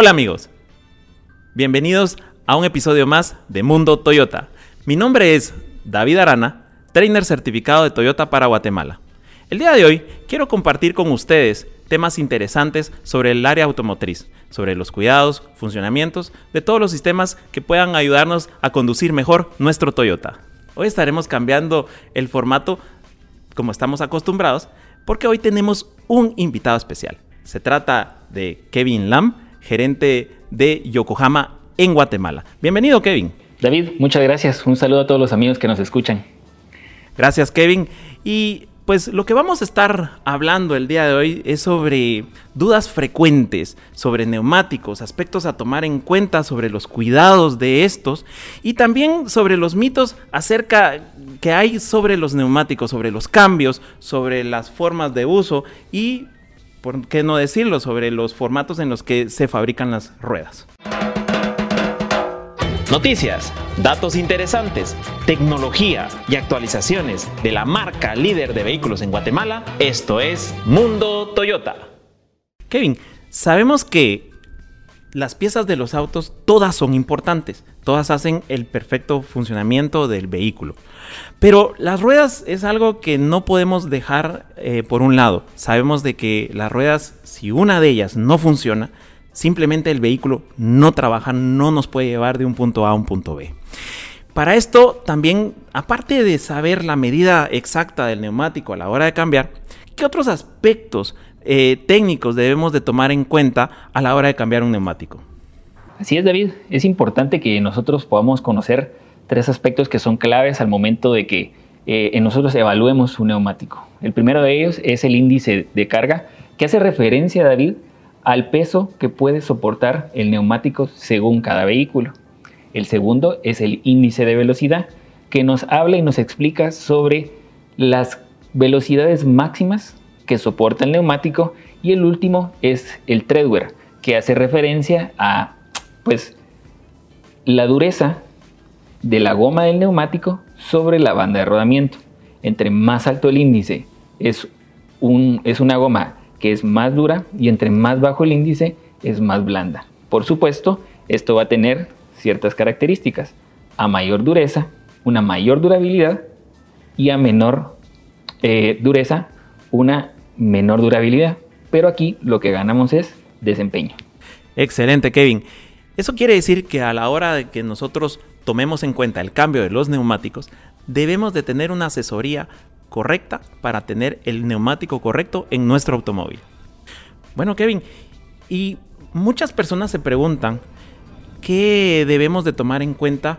Hola amigos, bienvenidos a un episodio más de Mundo Toyota. Mi nombre es David Arana, trainer certificado de Toyota para Guatemala. El día de hoy quiero compartir con ustedes temas interesantes sobre el área automotriz, sobre los cuidados, funcionamientos de todos los sistemas que puedan ayudarnos a conducir mejor nuestro Toyota. Hoy estaremos cambiando el formato como estamos acostumbrados porque hoy tenemos un invitado especial. Se trata de Kevin Lam, gerente de Yokohama en Guatemala. Bienvenido, Kevin. David, muchas gracias. Un saludo a todos los amigos que nos escuchan. Gracias, Kevin. Y pues lo que vamos a estar hablando el día de hoy es sobre dudas frecuentes, sobre neumáticos, aspectos a tomar en cuenta sobre los cuidados de estos y también sobre los mitos acerca que hay sobre los neumáticos, sobre los cambios, sobre las formas de uso y por qué no decirlo, sobre los formatos en los que se fabrican las ruedas. Noticias, datos interesantes, tecnología y actualizaciones de la marca líder de vehículos en Guatemala. Esto es Mundo Toyota. Kevin, sabemos que las piezas de los autos todas son importantes, todas hacen el perfecto funcionamiento del vehículo. Pero las ruedas es algo que no podemos dejar eh, por un lado. Sabemos de que las ruedas, si una de ellas no funciona, simplemente el vehículo no trabaja, no nos puede llevar de un punto A a un punto B. Para esto también, aparte de saber la medida exacta del neumático a la hora de cambiar, ¿qué otros aspectos eh, técnicos debemos de tomar en cuenta a la hora de cambiar un neumático? Así es, David. Es importante que nosotros podamos conocer tres aspectos que son claves al momento de que eh, nosotros evaluemos un neumático. El primero de ellos es el índice de carga, que hace referencia, David, al peso que puede soportar el neumático según cada vehículo. El segundo es el índice de velocidad, que nos habla y nos explica sobre las velocidades máximas que soporta el neumático. Y el último es el treadwear, que hace referencia a pues, la dureza de la goma del neumático sobre la banda de rodamiento. Entre más alto el índice es, un, es una goma que es más dura y entre más bajo el índice es más blanda. Por supuesto, esto va a tener ciertas características. A mayor dureza, una mayor durabilidad y a menor eh, dureza, una menor durabilidad. Pero aquí lo que ganamos es desempeño. Excelente, Kevin. Eso quiere decir que a la hora de que nosotros tomemos en cuenta el cambio de los neumáticos, debemos de tener una asesoría correcta para tener el neumático correcto en nuestro automóvil. Bueno, Kevin, y muchas personas se preguntan qué debemos de tomar en cuenta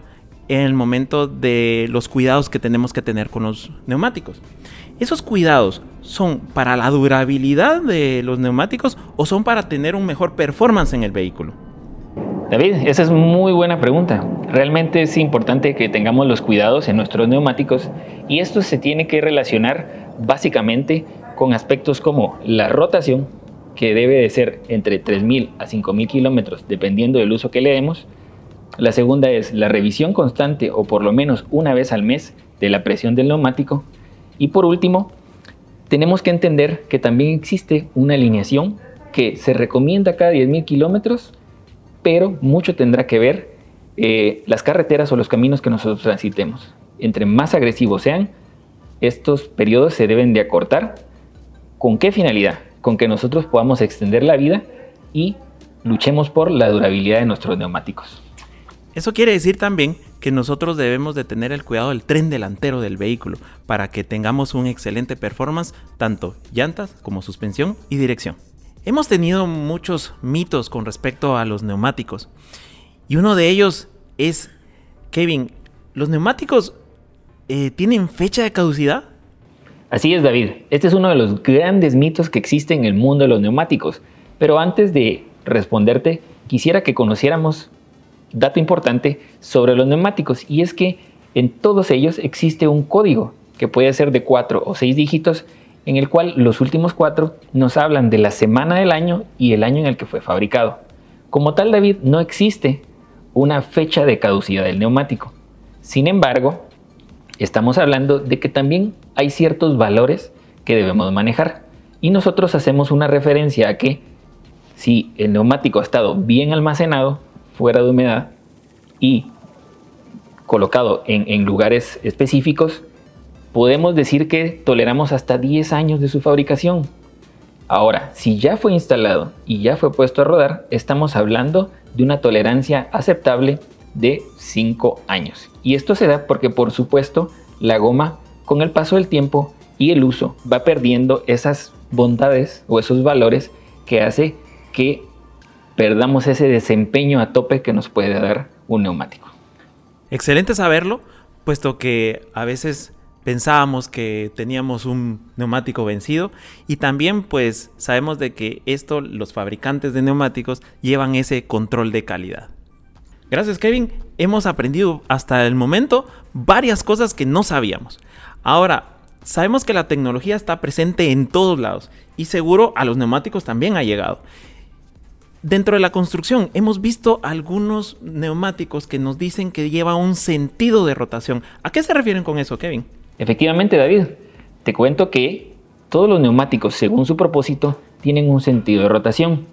en el momento de los cuidados que tenemos que tener con los neumáticos. ¿Esos cuidados son para la durabilidad de los neumáticos o son para tener un mejor performance en el vehículo? David, esa es muy buena pregunta. Realmente es importante que tengamos los cuidados en nuestros neumáticos y esto se tiene que relacionar básicamente con aspectos como la rotación, que debe de ser entre 3.000 a 5.000 kilómetros dependiendo del uso que le demos. La segunda es la revisión constante o por lo menos una vez al mes de la presión del neumático. Y por último, tenemos que entender que también existe una alineación que se recomienda cada 10.000 kilómetros pero mucho tendrá que ver eh, las carreteras o los caminos que nosotros transitemos. Entre más agresivos sean, estos periodos se deben de acortar. ¿Con qué finalidad? Con que nosotros podamos extender la vida y luchemos por la durabilidad de nuestros neumáticos. Eso quiere decir también que nosotros debemos de tener el cuidado del tren delantero del vehículo para que tengamos un excelente performance, tanto llantas como suspensión y dirección. Hemos tenido muchos mitos con respecto a los neumáticos. Y uno de ellos es, Kevin, ¿los neumáticos eh, tienen fecha de caducidad? Así es, David. Este es uno de los grandes mitos que existe en el mundo de los neumáticos. Pero antes de responderte, quisiera que conociéramos dato importante sobre los neumáticos. Y es que en todos ellos existe un código que puede ser de cuatro o seis dígitos en el cual los últimos cuatro nos hablan de la semana del año y el año en el que fue fabricado. Como tal, David, no existe una fecha de caducidad del neumático. Sin embargo, estamos hablando de que también hay ciertos valores que debemos manejar y nosotros hacemos una referencia a que si el neumático ha estado bien almacenado, fuera de humedad y colocado en, lugares específicos, podemos decir que toleramos hasta 10 años de su fabricación. Ahora, si ya fue instalado y ya fue puesto a rodar, estamos hablando de una tolerancia aceptable de 5 años. Y esto se da porque, por supuesto, la goma, con el paso del tiempo y el uso, va perdiendo esas bondades o esos valores que hace que perdamos ese desempeño a tope que nos puede dar un neumático. Excelente saberlo, puesto que a veces pensábamos que teníamos un neumático vencido y también pues sabemos de que esto los fabricantes de neumáticos llevan ese control de calidad. Gracias Kevin, hemos aprendido hasta el momento varias cosas que no sabíamos. Ahora, sabemos que la tecnología está presente en todos lados y seguro a los neumáticos también ha llegado. Dentro de la construcción hemos visto algunos neumáticos que nos dicen que lleva un sentido de rotación. ¿A qué se refieren con eso, Kevin? Efectivamente, David. Te cuento que todos los neumáticos, según su propósito, tienen un sentido de rotación.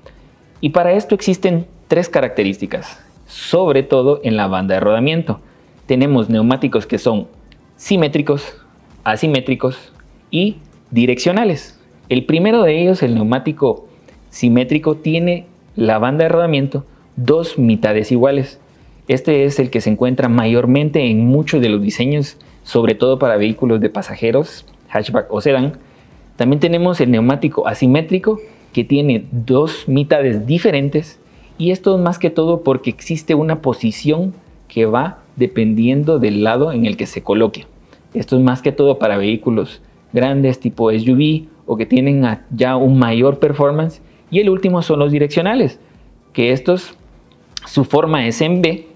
Y para esto existen tres características, sobre todo en la banda de rodamiento. Tenemos neumáticos que son simétricos, asimétricos y direccionales. El primero de ellos, el neumático simétrico, tiene la banda de rodamiento dos mitades iguales. Este es el que se encuentra mayormente en muchos de los diseños, sobre todo para vehículos de pasajeros, hatchback o sedán. También tenemos el neumático asimétrico que tiene dos mitades diferentes y esto es más que todo porque existe una posición que va dependiendo del lado en el que se coloque. Esto es más que todo para vehículos grandes tipo SUV o que tienen ya un mayor performance y el último son los direccionales, que estos, su forma es en B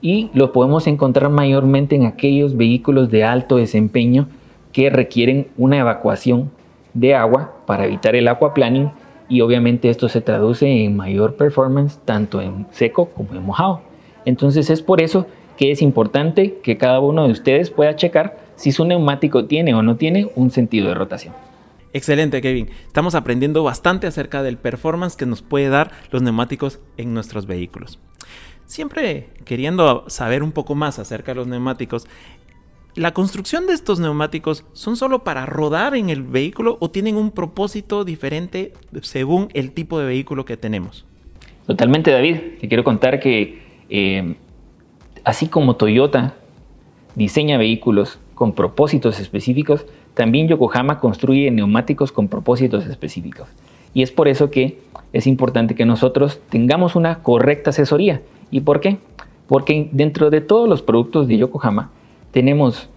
y lo podemos encontrar mayormente en aquellos vehículos de alto desempeño que requieren una evacuación de agua para evitar el aquaplaning y obviamente esto se traduce en mayor performance tanto en seco como en mojado. Entonces es por eso que es importante que cada uno de ustedes pueda checar si su neumático tiene o no tiene un sentido de rotación. Excelente, Kevin. Estamos aprendiendo bastante acerca del performance que nos puede dar los neumáticos en nuestros vehículos. Siempre queriendo saber un poco más acerca de los neumáticos, ¿la construcción de estos neumáticos son solo para rodar en el vehículo o tienen un propósito diferente según el tipo de vehículo que tenemos? Totalmente, David. Te quiero contar que eh, así como Toyota diseña vehículos con propósitos específicos, también Yokohama construye neumáticos con propósitos específicos. Y es por eso que es importante que nosotros tengamos una correcta asesoría. ¿Y por qué? Porque dentro de todos los productos de Yokohama tenemos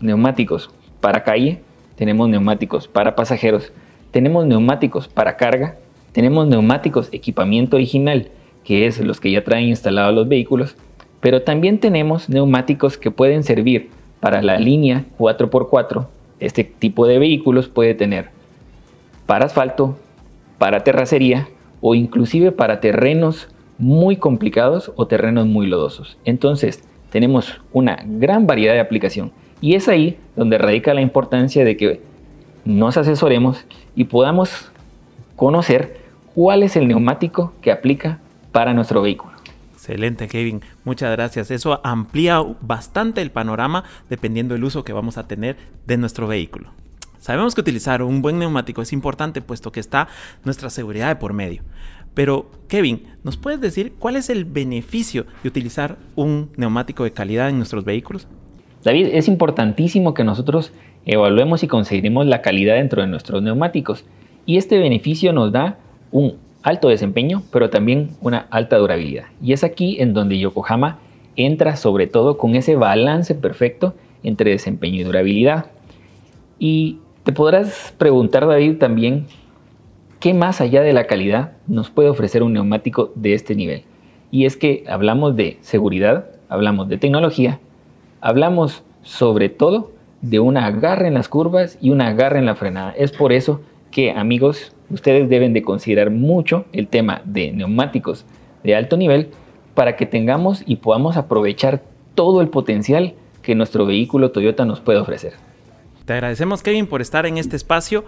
neumáticos para calle, tenemos neumáticos para pasajeros, tenemos neumáticos para carga, tenemos neumáticos equipamiento original, que es los que ya traen instalados los vehículos, pero también tenemos neumáticos que pueden servir para la línea 4x4 este tipo de vehículos puede tener para asfalto, para terracería o inclusive para terrenos muy complicados o terrenos muy lodosos. Entonces, tenemos una gran variedad de aplicación y es ahí donde radica la importancia de que nos asesoremos y podamos conocer cuál es el neumático que aplica para nuestro vehículo. Excelente, Kevin. Muchas gracias. Eso amplía bastante el panorama dependiendo del uso que vamos a tener de nuestro vehículo. Sabemos que utilizar un buen neumático es importante puesto que está nuestra seguridad de por medio. Pero, Kevin, ¿nos puedes decir cuál es el beneficio de utilizar un neumático de calidad en nuestros vehículos? David, es importantísimo que nosotros evaluemos y conseguiremos la calidad dentro de nuestros neumáticos. Y este beneficio nos da un alto desempeño, pero también una alta durabilidad. Y es aquí en donde Yokohama entra sobre todo con ese balance perfecto entre desempeño y durabilidad. Y te podrás preguntar, David, también, ¿qué más allá de la calidad nos puede ofrecer un neumático de este nivel? Y es que hablamos de seguridad, hablamos de tecnología, hablamos sobre todo de una agarre en las curvas y una agarre en la frenada. Es por eso que, amigos, ustedes deben de considerar mucho el tema de neumáticos de alto nivel para que tengamos y podamos aprovechar todo el potencial que nuestro vehículo Toyota nos puede ofrecer. Te agradecemos Kevin por estar en este espacio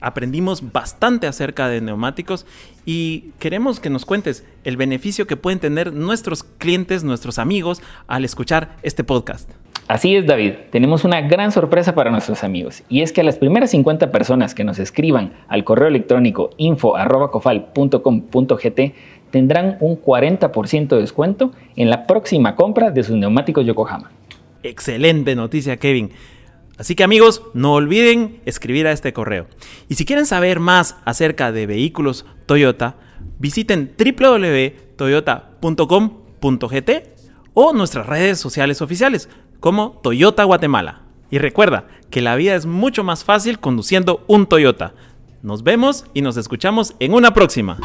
aprendimos bastante acerca de neumáticos y queremos que nos cuentes el beneficio que pueden tener nuestros clientes, nuestros amigos al escuchar este podcast. Así es, David. Tenemos una gran sorpresa para nuestros amigos. Y es que a las primeras 50 personas que nos escriban al correo electrónico info.cofal.com.gt tendrán un 40% de descuento en la próxima compra de sus neumáticos Yokohama. Excelente noticia, Kevin. Así que amigos, no olviden escribir a este correo. Y si quieren saber más acerca de vehículos Toyota, visiten www.toyota.com.gt o nuestras redes sociales oficiales como Toyota Guatemala. Y recuerda que la vida es mucho más fácil conduciendo un Toyota. Nos vemos y nos escuchamos en una próxima.